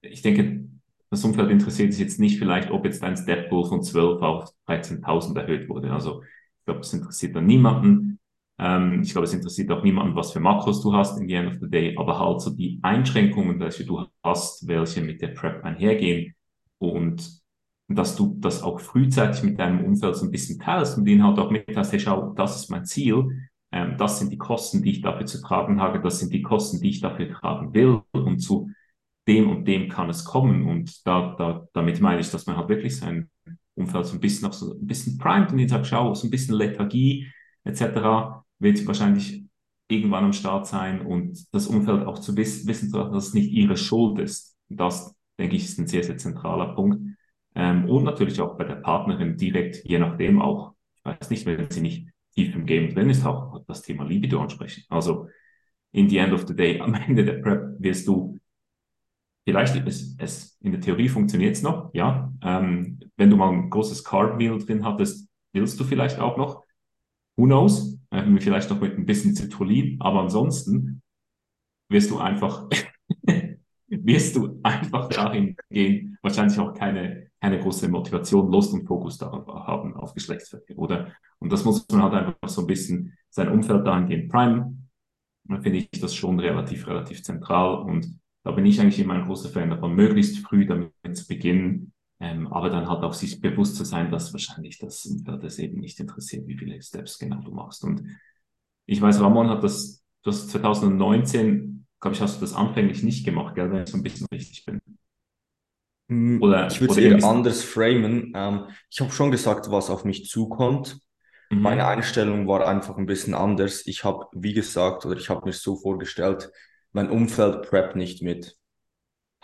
S2: Ich denke, das Umfeld interessiert sich jetzt nicht vielleicht, ob jetzt dein Step Goal von 12 auf 13.000 erhöht wurde. Also ich glaube, es interessiert dann niemanden. Ähm, ich glaube, es interessiert auch niemanden, was für Makros du hast in the end of the day, aber halt so die Einschränkungen, welche du hast, welche mit der Prep einhergehen und dass du das auch frühzeitig mit deinem Umfeld so ein bisschen teilst und ihnen halt auch mitteilst, hey, schau, das ist mein Ziel, ähm, das sind die Kosten, die ich dafür zu tragen habe, das sind die Kosten, die ich dafür tragen will und zu dem und dem kann es kommen und da, da, damit meine ich, dass man halt wirklich sein Umfeld so ein bisschen auch so ein bisschen primet und ihnen sagt, schau, so ein bisschen Lethargie etc. wird wahrscheinlich irgendwann am Start sein und das Umfeld auch zu wissen, wissen dass es nicht ihre Schuld ist. Das, denke ich, ist ein sehr, sehr zentraler Punkt. Ähm, und natürlich auch bei der Partnerin direkt, je nachdem auch, ich weiß nicht, wenn sie nicht tief im Game drin ist, auch das Thema Libido ansprechen. Also in the end of the day, am Ende der Prep wirst du vielleicht, es, es in der Theorie funktioniert es noch, ja. Ähm, wenn du mal ein großes Carb Meal drin hattest, willst du vielleicht auch noch. Who knows? Ähm, vielleicht noch mit ein bisschen Citrullin, aber ansonsten wirst du einfach, wirst du einfach dahin gehen, wahrscheinlich auch keine keine große Motivation, Lust und Fokus darauf haben, auf Geschlechtsverkehr, oder? Und das muss man halt einfach so ein bisschen sein Umfeld dahingehend primen. Dann finde ich das schon relativ, relativ zentral und da bin ich eigentlich immer ein großer Fan davon, möglichst früh damit zu beginnen, ähm, aber dann halt auch sich bewusst zu sein, dass wahrscheinlich das Umfeld es eben nicht interessiert, wie viele Steps genau du machst. Und ich weiß, Ramon hat das, das 2019, glaube ich, hast du das anfänglich nicht gemacht, gell, wenn ich so ein bisschen richtig bin.
S3: Hm, oder, ich würde es eher anders framen. Ähm, ich habe schon gesagt, was auf mich zukommt. Mhm. Meine Einstellung war einfach ein bisschen anders. Ich habe, wie gesagt, oder ich habe mir so vorgestellt, mein Umfeld prep nicht mit.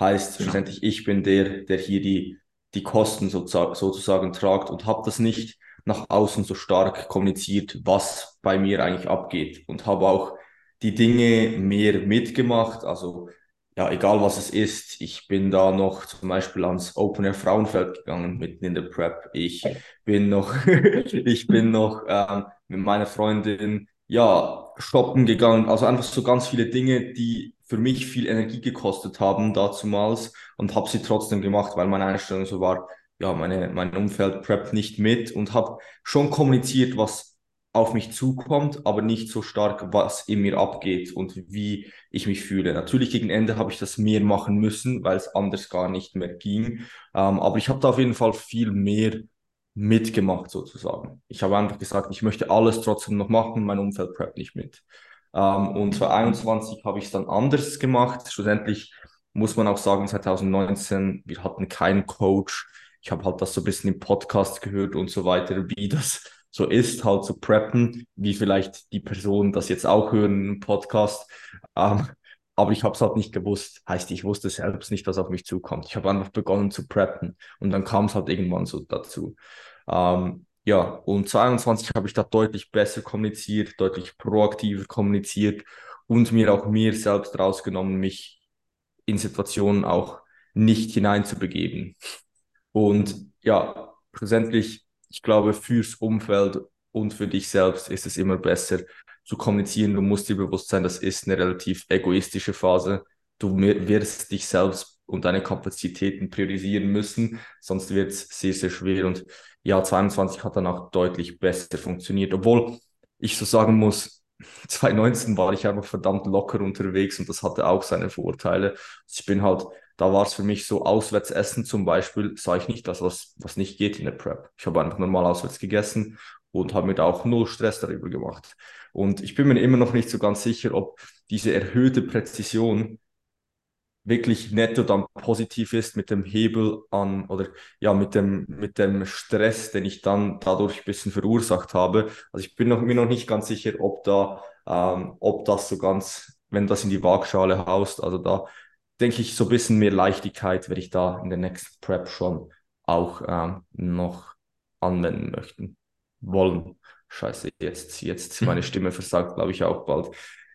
S3: Heißt, ja. schlussendlich, ich bin der, der hier die die Kosten sozusagen tragt und habe das nicht nach außen so stark kommuniziert, was bei mir eigentlich abgeht und habe auch die Dinge mehr mitgemacht. Also ja, egal was es ist, ich bin da noch zum Beispiel ans Open Air Frauenfeld gegangen mitten in der Prep. Ich bin noch, ich bin noch ähm, mit meiner Freundin ja shoppen gegangen. Also einfach so ganz viele Dinge, die für mich viel Energie gekostet haben dazumals und habe sie trotzdem gemacht, weil meine Einstellung so war, ja, meine, mein Umfeld preppt nicht mit und habe schon kommuniziert, was auf mich zukommt, aber nicht so stark, was in mir abgeht und wie ich mich fühle. Natürlich gegen Ende habe ich das mehr machen müssen, weil es anders gar nicht mehr ging. Ähm, aber ich habe da auf jeden Fall viel mehr mitgemacht sozusagen. Ich habe einfach gesagt, ich möchte alles trotzdem noch machen, mein Umfeld preppt nicht mit. Ähm, und 2021 habe ich es dann anders gemacht. Schlussendlich muss man auch sagen, 2019, wir hatten keinen Coach. Ich habe halt das so ein bisschen im Podcast gehört und so weiter, wie das so ist, halt zu preppen, wie vielleicht die Personen das jetzt auch hören im Podcast. Ähm, aber ich habe es halt nicht gewusst. Heißt, ich wusste selbst nicht, was auf mich zukommt. Ich habe einfach begonnen zu preppen und dann kam es halt irgendwann so dazu. Ähm, ja, und 22 habe ich da deutlich besser kommuniziert, deutlich proaktiver kommuniziert und mir auch mir selbst rausgenommen, mich in Situationen auch nicht hineinzubegeben. Und ja, schlussendlich, ich glaube, fürs Umfeld und für dich selbst ist es immer besser zu kommunizieren. Du musst dir bewusst sein, das ist eine relativ egoistische Phase. Du wirst dich selbst und deine Kapazitäten priorisieren müssen, sonst wird es sehr, sehr schwer. Und ja, 22 hat dann auch deutlich besser funktioniert, obwohl ich so sagen muss, 2019 war ich einfach verdammt locker unterwegs und das hatte auch seine Vorteile. Ich bin halt, da war es für mich so, auswärts essen zum Beispiel, sah ich nicht das, was, was nicht geht in der Prep. Ich habe einfach normal auswärts gegessen und habe mir da auch null Stress darüber gemacht. Und ich bin mir immer noch nicht so ganz sicher, ob diese erhöhte Präzision wirklich netto dann positiv ist mit dem Hebel an oder ja mit dem mit dem Stress, den ich dann dadurch ein bisschen verursacht habe. Also ich bin noch, mir noch nicht ganz sicher, ob da ähm, ob das so ganz, wenn das in die Waagschale haust, also da denke ich so ein bisschen mehr Leichtigkeit werde ich da in der nächsten Prep schon auch ähm, noch anwenden möchten wollen. Scheiße, jetzt jetzt meine Stimme versagt, glaube ich auch bald.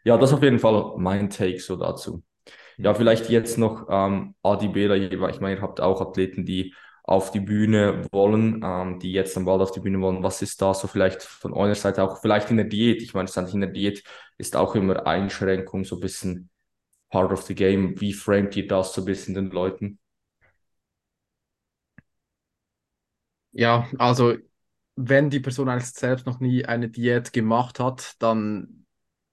S3: Ja, das ist auf jeden Fall mein Take so dazu. Ja, vielleicht jetzt noch ähm, Adi Bela, ich meine, ihr habt auch Athleten, die auf die Bühne wollen, ähm, die jetzt am bald auf die Bühne wollen. Was ist da so vielleicht von eurer Seite auch, vielleicht in der Diät? Ich meine, in der Diät ist auch immer Einschränkung, so ein bisschen part of the game. Wie framet ihr das so ein bisschen den Leuten?
S4: Ja, also wenn die Person eigentlich selbst noch nie eine Diät gemacht hat, dann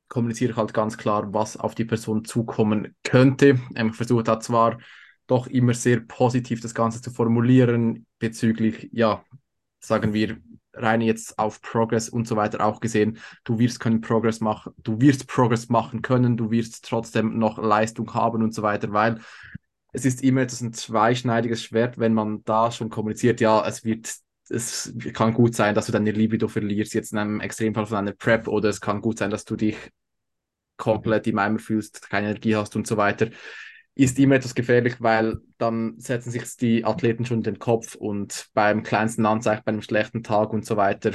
S4: kommuniziere ich halt ganz klar, was auf die Person zukommen könnte. Ähm, ich versuche da zwar doch immer sehr positiv das Ganze zu formulieren bezüglich, ja, sagen wir, rein jetzt auf Progress und so weiter auch gesehen, du wirst können Progress machen, du wirst Progress machen können, du wirst trotzdem noch Leistung haben und so weiter, weil es ist immer etwas ein zweischneidiges Schwert, wenn man da schon kommuniziert, ja, es wird es kann gut sein, dass du deine Libido verlierst, jetzt in einem Extremfall von einer Prep, oder es kann gut sein, dass du dich komplett im Eimer fühlst, keine Energie hast und so weiter, ist immer etwas gefährlich, weil dann setzen sich die Athleten schon den Kopf und beim kleinsten Anzeichen, bei einem schlechten Tag und so weiter,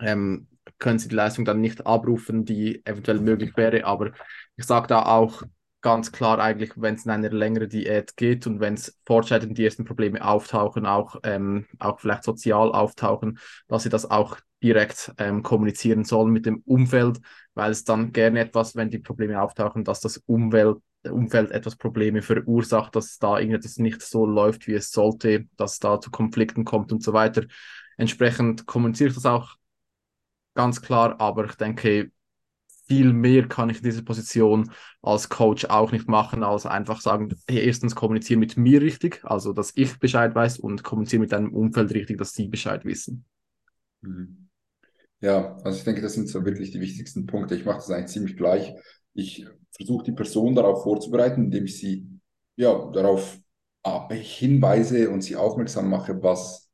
S4: ähm, können sie die Leistung dann nicht abrufen, die eventuell möglich wäre. Aber ich sage da auch, ganz klar eigentlich, wenn es in eine längere Diät geht und wenn es fortschreitend die ersten Probleme auftauchen, auch, ähm, auch vielleicht sozial auftauchen, dass sie das auch direkt ähm, kommunizieren sollen mit dem Umfeld, weil es dann gerne etwas, wenn die Probleme auftauchen, dass das Umwelt, Umfeld etwas Probleme verursacht, dass da irgendetwas nicht so läuft, wie es sollte, dass da zu Konflikten kommt und so weiter. Entsprechend kommuniziere ich das auch ganz klar, aber ich denke, viel mehr kann ich in dieser Position als Coach auch nicht machen, als einfach sagen, hey, erstens kommunizieren mit mir richtig, also dass ich Bescheid weiß und kommunizieren mit deinem Umfeld richtig, dass sie Bescheid wissen.
S1: Mhm. Ja, also ich denke, das sind so wirklich die wichtigsten Punkte. Ich mache das eigentlich ziemlich gleich. Ich versuche die Person darauf vorzubereiten, indem ich sie ja, darauf hinweise und sie aufmerksam mache, was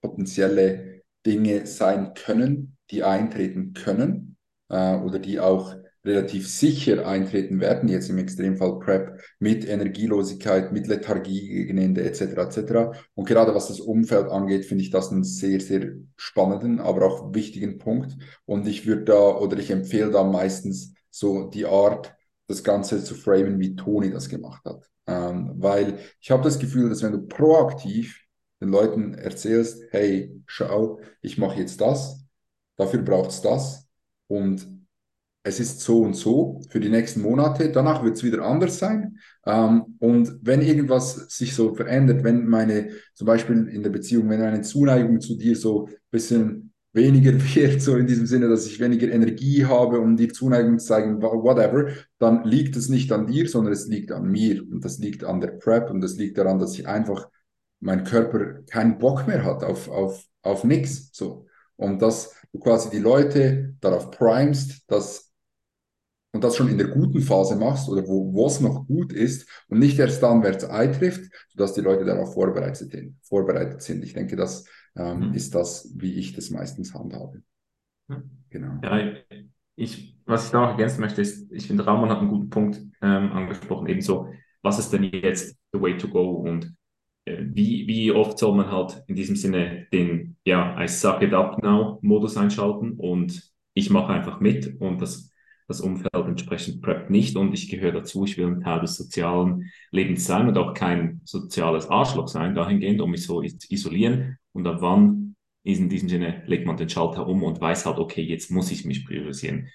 S1: potenzielle Dinge sein können, die eintreten können äh, oder die auch relativ sicher eintreten werden, jetzt im Extremfall PrEP, mit Energielosigkeit, mit Lethargie gegen Ende etc. etc. Und gerade was das Umfeld angeht, finde ich das einen sehr, sehr spannenden, aber auch wichtigen Punkt. Und ich würde da oder ich empfehle da meistens so die Art, das Ganze zu framen, wie Toni das gemacht hat. Ähm, weil ich habe das Gefühl, dass wenn du proaktiv den Leuten erzählst, hey, schau, ich mache jetzt das, dafür braucht es das und es ist so und so für die nächsten Monate, danach wird es wieder anders sein. Ähm, und wenn irgendwas sich so verändert, wenn meine, zum Beispiel in der Beziehung, wenn eine Zuneigung zu dir so ein bisschen weniger wird, so in diesem Sinne, dass ich weniger Energie habe, um dir Zuneigung zu zeigen, whatever, dann liegt es nicht an dir, sondern es liegt an mir und das liegt an der Prep und das liegt daran, dass ich einfach mein Körper keinen Bock mehr hat auf, auf, auf nichts. So. Und dass du quasi die Leute darauf primest, dass und das schon in der guten Phase machst oder wo es noch gut ist und nicht erst dann, wer es eintrifft, sodass die Leute darauf vorbereitet sind. Vorbereitet sind. Ich denke, das ähm, mhm. ist das, wie ich das meistens handhabe.
S2: Genau. Ja, ich, was ich da noch ergänzen möchte, ist, ich finde, Ramon hat einen guten Punkt ähm, angesprochen, ebenso, was ist denn jetzt the way to go und äh, wie, wie oft soll man halt in diesem Sinne den, ja, I suck it up now Modus einschalten und ich mache einfach mit und das, das Umfeld entsprechend preppt nicht und ich gehöre dazu, ich will ein Teil des sozialen Lebens sein und auch kein soziales Arschloch sein, dahingehend, um mich so isolieren und ab wann ist in diesem Sinne, legt man den Schalter um und weiß halt, okay, jetzt muss ich mich priorisieren.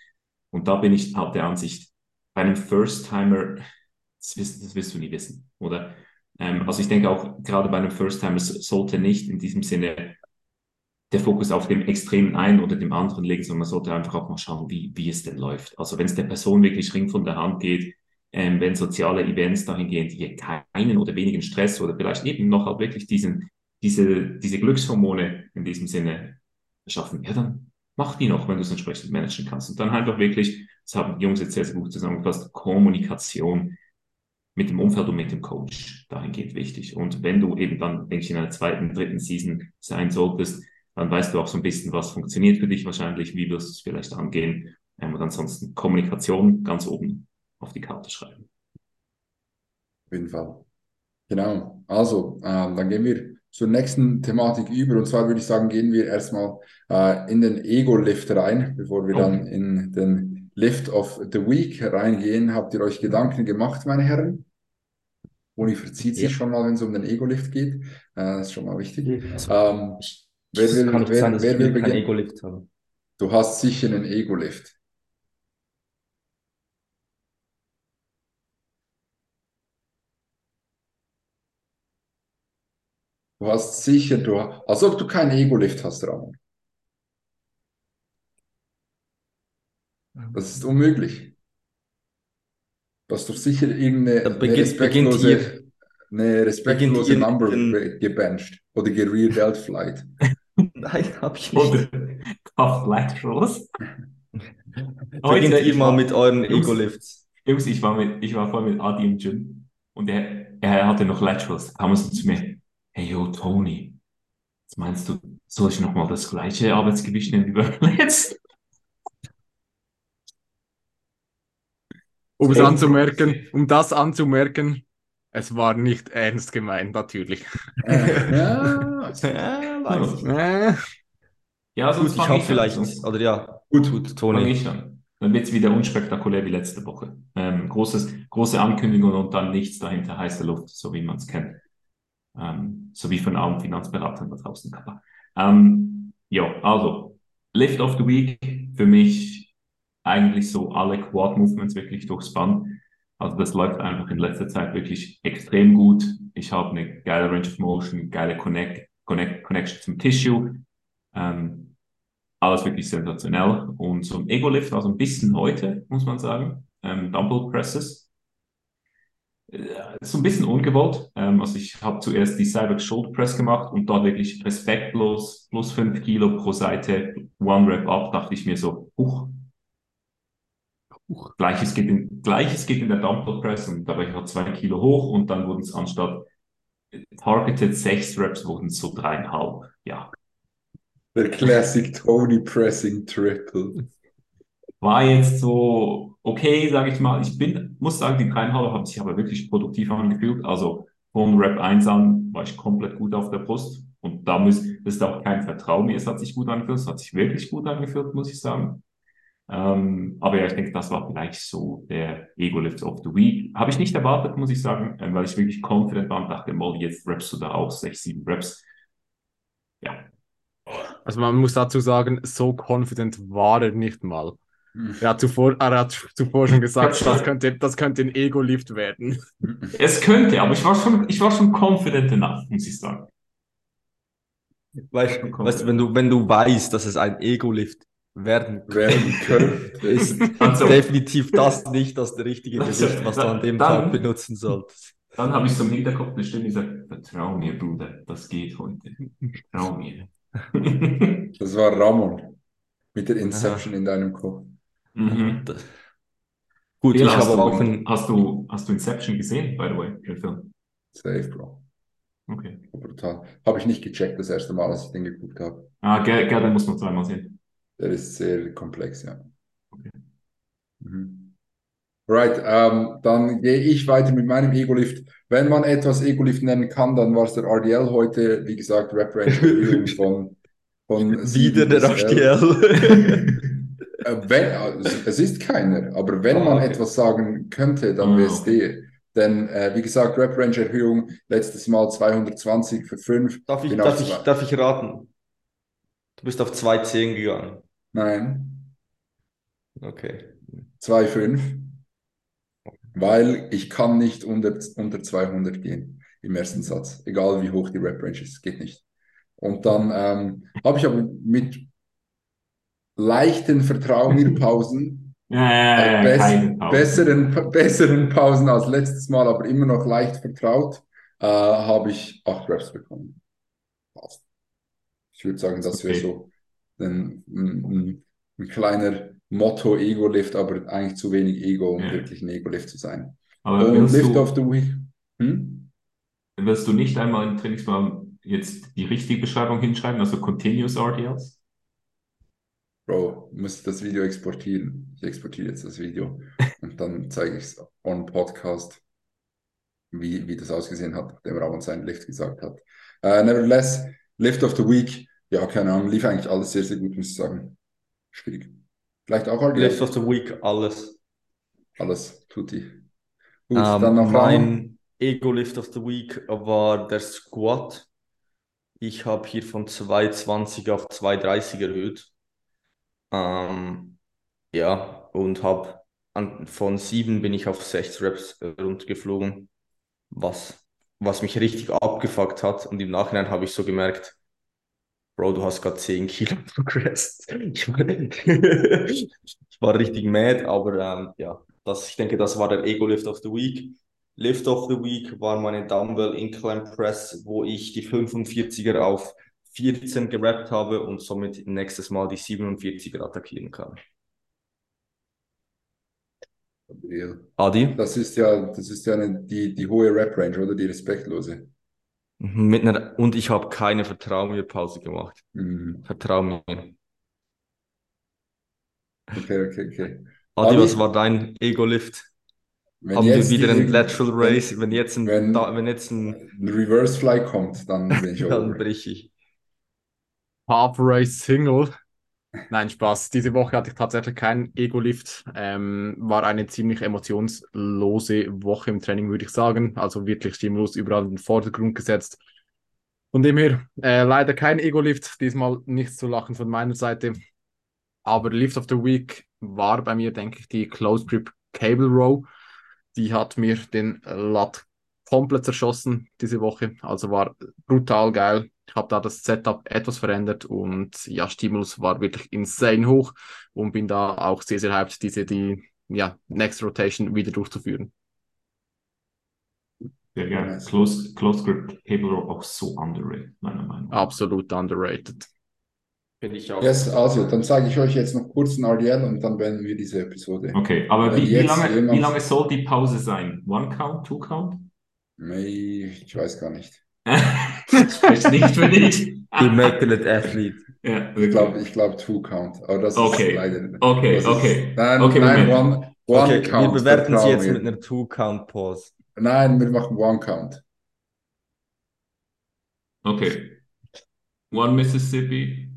S2: Und da bin ich halt der Ansicht, bei einem First-Timer, das, das wirst du nie wissen, oder? Ähm, also ich denke auch gerade bei einem First-Timer sollte nicht in diesem Sinne der Fokus auf dem extremen einen oder dem anderen liegen, sondern man sollte einfach auch mal schauen, wie, wie es denn läuft. Also wenn es der Person wirklich ring von der Hand geht, ähm, wenn soziale Events dahingehend hier keinen oder wenigen Stress oder vielleicht eben noch halt wirklich diesen, diese, diese Glückshormone in diesem Sinne schaffen, ja, dann mach die noch, wenn du es entsprechend managen kannst. Und dann einfach wirklich, das haben die Jungs jetzt sehr, sehr gut zusammengefasst, Kommunikation mit dem Umfeld und mit dem Coach dahingehend wichtig. Und wenn du eben dann, denke ich, in einer zweiten, dritten Season sein solltest, dann weißt du auch so ein bisschen, was funktioniert für dich wahrscheinlich, wie wirst du es vielleicht angehen. Ähm, und ansonsten Kommunikation ganz oben auf die Karte schreiben.
S1: Auf jeden Fall. Genau. Also, ähm, dann gehen wir zur nächsten Thematik über. Und zwar würde ich sagen, gehen wir erstmal äh, in den Ego-Lift rein, bevor wir okay. dann in den Lift of the Week reingehen. Habt ihr euch Gedanken gemacht, meine Herren? Uni verzieht sich ja. schon mal, wenn es um den Ego-Lift geht. Äh, das ist schon mal wichtig. Also, ähm, wer will, wer, sein, wer will beginnen? Du hast sicher einen Ego-Lift. Du hast sicher, du, als ob du keinen Ego-Lift hast, Ramon. Das ist unmöglich. Du hast doch sicher irgendeine eine respektlose, eine respektlose Number in... gebencht oder gerear Flight.
S3: Nein, hab ich nicht. Oder
S2: Flight Rolls.
S3: Beginnt ihr mal mit euren Ego-Lifts.
S2: Jungs, ich war, mit, ich war vorhin mit Adi im Gym und er, er hatte noch Laterals. Da kam er so zu mir, hey yo, Tony, was meinst du, soll ich nochmal das gleiche Arbeitsgewicht nehmen wie beim letzten?
S4: Um es anzumerken, um das anzumerken, es war nicht ernst gemeint, natürlich.
S3: Äh, ja, ja, weiß ich. Ja, sonst gut, ich hoffe vielleicht. An. Oder ja,
S2: gut, gut, Toni. Ich an. Dann wird es wieder unspektakulär wie letzte Woche. Ähm, großes, große Ankündigung und dann nichts dahinter, heiße Luft, so wie man es kennt ähm, sowie von allen Finanzberatern da draußen. Ähm, ja, also Lift of the Week für mich eigentlich so alle Quad Movements wirklich durchs Band. Also das läuft einfach in letzter Zeit wirklich extrem gut. Ich habe eine geile Range of Motion, geile Connect, Connect, Connection zum Tissue. Ähm, alles wirklich sensationell. Und ein Ego-Lift war so ein bisschen heute, muss man sagen. Ähm, Dumbbell Presses so ein bisschen ungewollt. Ähm, also ich habe zuerst die Cyber Shoulder Press gemacht und dort wirklich respektlos plus 5 Kilo pro Seite, One Rep up, dachte ich mir so, huch. huch. Gleiches, geht in, Gleiches geht in der Dumbbell Press und da war ich auch 2 Kilo hoch und dann wurden es anstatt targeted 6 Reps wurden es so dreieinhalb. Ja.
S1: Der Classic Tony Pressing Triple.
S2: War jetzt so okay, sage ich mal. Ich bin, muss sagen, die dreieinhalb haben sich aber wirklich produktiv angefühlt. Also von Rap 1 an war ich komplett gut auf der Brust. Und da muss, das ist auch kein Vertrauen mehr, es hat sich gut angefühlt, es hat sich wirklich gut angefühlt, muss ich sagen. Ähm, aber ja, ich denke, das war vielleicht so der Ego-Lift of the Week. Habe ich nicht erwartet, muss ich sagen, äh, weil ich wirklich confident war und dachte, Molly, jetzt rappst du da auch sechs, sieben Raps. Ja.
S4: Also man muss dazu sagen, so confident war er nicht mal. Er hat zuvor, er hat zuvor schon gesagt, das könnte, das könnte ein Ego-Lift werden.
S2: Es könnte, aber ich war schon, ich war schon confident enough, muss ich sagen.
S3: Weißt, weißt du, wenn du, wenn du weißt, dass es ein Ego-Lift werden, werden könnte, ist also, definitiv das nicht das richtige also, Gewicht, was du an dem dann, Tag benutzen solltest.
S2: Dann habe ich so im Hinterkopf eine Stimme, die sagt, vertrau mir, Bruder, das geht heute. Vertrau mir.
S1: das war Ramon mit der Inception Aha. in deinem Kopf.
S2: Mhm. Gut, ich habe auch ein... Hast du, hast du Inception gesehen, by the way, den Film?
S1: Safe, Bro.
S2: Okay.
S1: Brutal. Habe ich nicht gecheckt das erste Mal, als ich den geguckt habe.
S2: Ah, gerne muss man zweimal sehen.
S1: Der ist sehr komplex, ja. Okay. Mhm. Right, ähm, dann gehe ich weiter mit meinem Ego-Lift. Wenn man etwas Ego-Lift nennen kann, dann war es der RDL heute. Wie gesagt, Rap-Range von, von
S3: Wieder der RDL.
S1: Äh, wenn, also, es ist keiner, aber wenn man okay. etwas sagen könnte, dann wäre es der. Denn äh, wie gesagt, Rap-Range-Erhöhung letztes Mal 220 für 5.
S3: Darf ich, darf ich, darf ich raten? Du bist auf 210 gegangen.
S1: Nein.
S3: Okay.
S1: 2,5. Weil ich kann nicht unter, unter 200 gehen im ersten Satz. Egal wie hoch die Rap-Range ist. Geht nicht. Und dann ähm, habe ich aber mit leichten Vertrauenpausen
S2: ja, ja,
S1: ja, besseren, besseren Pausen als letztes Mal, aber immer noch leicht vertraut, äh, habe ich acht Reps bekommen. Passt. Ich würde sagen, das wäre so ein, ein, ein, kleiner Motto-Ego-Lift, aber eigentlich zu wenig Ego, um ja. wirklich ein Ego-Lift zu sein.
S2: Aber Und Lift du, of the Week. Hm? Wirst du nicht einmal im Trainingsplan jetzt die richtige Beschreibung hinschreiben, also Continuous RDLs?
S1: Bro, muss das Video exportieren. Ich exportiere jetzt das Video und dann zeige ich es on Podcast, wie, wie das ausgesehen hat, nachdem Ramon seinen Lift gesagt hat. Uh, nevertheless, Lift of the Week, ja, keine Ahnung, lief eigentlich alles sehr, sehr gut, muss ich sagen. Schwierig. Vielleicht auch
S3: RDL? Lift of the Week, alles.
S1: Alles, tutti.
S3: Gut, um, ähm, dann noch Mein Ego-Lift of the Week war der Squat. Ich habe hier von 2,20 auf 2,30 erhöht. Ähm, ja, und habe von sieben bin ich auf sechs Reps runtergeflogen, was, was mich richtig abgefuckt hat. Und im Nachhinein habe ich so gemerkt, Bro, du hast gerade 10 Kilo progressed. Ich war, ich war richtig mad, aber ähm, ja, das, ich denke, das war der Ego-Lift of the Week. Lift of the Week war meine Dumbbell Incline Press, wo ich die 45er auf 14 gerappt habe und somit nächstes Mal die 47er attackieren kann.
S1: Adi? Das ist ja, das ist ja eine, die, die hohe Rap-Range, oder? Die respektlose.
S3: Mit einer, und ich habe keine Vertrau mir Pause gemacht. Mhm. Vertrau mir.
S1: Okay, okay, okay.
S3: Adi, Adi was war dein Ego-Lift? Haben wir wieder ein Lateral Race? Wenn, jetzt ein,
S1: wenn,
S3: da, wenn jetzt ein,
S1: ein Reverse Fly kommt, dann bin ich
S3: Dann brich ich.
S4: Half Race Single. Nein, Spaß. Diese Woche hatte ich tatsächlich keinen Ego-Lift. Ähm, war eine ziemlich emotionslose Woche im Training, würde ich sagen. Also wirklich stimmlos überall in den Vordergrund gesetzt. Von dem her äh, leider kein Ego-Lift. Diesmal nichts zu lachen von meiner Seite. Aber Lift of the Week war bei mir, denke ich, die Close Grip Cable Row. Die hat mir den Lat komplett zerschossen diese Woche. Also war brutal geil. Ich habe da das Setup etwas verändert und ja, Stimulus war wirklich insane hoch und bin da auch sehr, sehr hyped, diese, die ja, Next Rotation wieder durchzuführen.
S2: Sehr gerne. Close, Close Grip Cable Row auch so underrated, meiner Meinung nach.
S4: Absolut underrated.
S1: Finde ich auch. Yes, also, dann sage ich euch jetzt noch kurz ein RDL und dann beenden wir diese Episode.
S2: Okay, aber wie, wie, lange, wie lange soll die Pause sein? One Count, Two Count?
S1: Nee, ich weiß gar nicht.
S2: Das spricht nicht für dich.
S3: Immaculate Athlete.
S2: Ja,
S1: Ich glaube, ich glaube Two Count. Aber das
S2: Okay.
S1: ist leider.
S2: Okay,
S1: das ist,
S2: okay.
S1: Nein,
S2: Okay,
S1: nein,
S2: Moment.
S1: One, one
S3: Okay,
S1: Count.
S3: wir bewerten sie jetzt mit einer Two-Count-Pause.
S1: Nein, wir machen One Count.
S2: Okay. One Mississippi,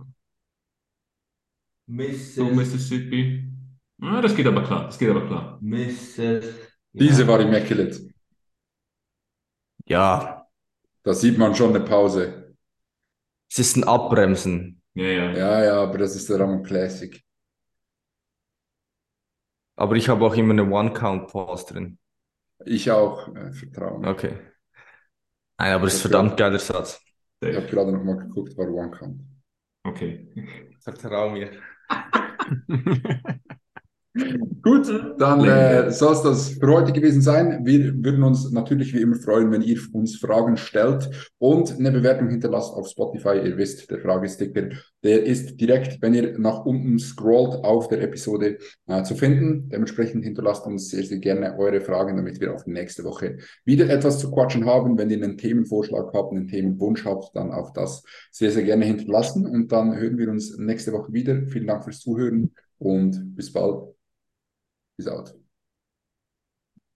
S2: two Mississippi. Ah, das geht aber klar, das geht aber klar.
S3: Mrs.
S1: Diese war Immaculate.
S3: Ja,
S1: Da sieht man schon eine Pause.
S3: es ist ein Abbremsen.
S2: Ja, ja.
S1: Ja, ja, aber das ist der Ramon Classic.
S3: Aber ich habe auch immer eine One-Count-Pause drin.
S1: Ich auch, äh, vertraue mir.
S3: Okay. Nein, aber es ist
S1: Das
S3: ein verdammt geiler Satz.
S1: Ich habe gerade noch mal geguckt, war One Count.
S2: Okay.
S3: Vertrau mir.
S1: Gut, dann äh, soll es das für heute gewesen sein. Wir würden uns natürlich wie immer freuen, wenn ihr uns Fragen stellt und eine Bewertung hinterlasst auf Spotify. Ihr wisst, der Fragesticker, der ist direkt, wenn ihr nach unten scrollt, auf der Episode äh, zu finden. Dementsprechend hinterlasst uns sehr, sehr gerne eure Fragen, damit wir auch nächste Woche wieder etwas zu quatschen haben. Wenn ihr einen Themenvorschlag habt, einen Themenwunsch habt, dann auch das sehr, sehr gerne hinterlassen. Und dann hören wir uns nächste Woche wieder. Vielen Dank fürs Zuhören und bis bald. He's out.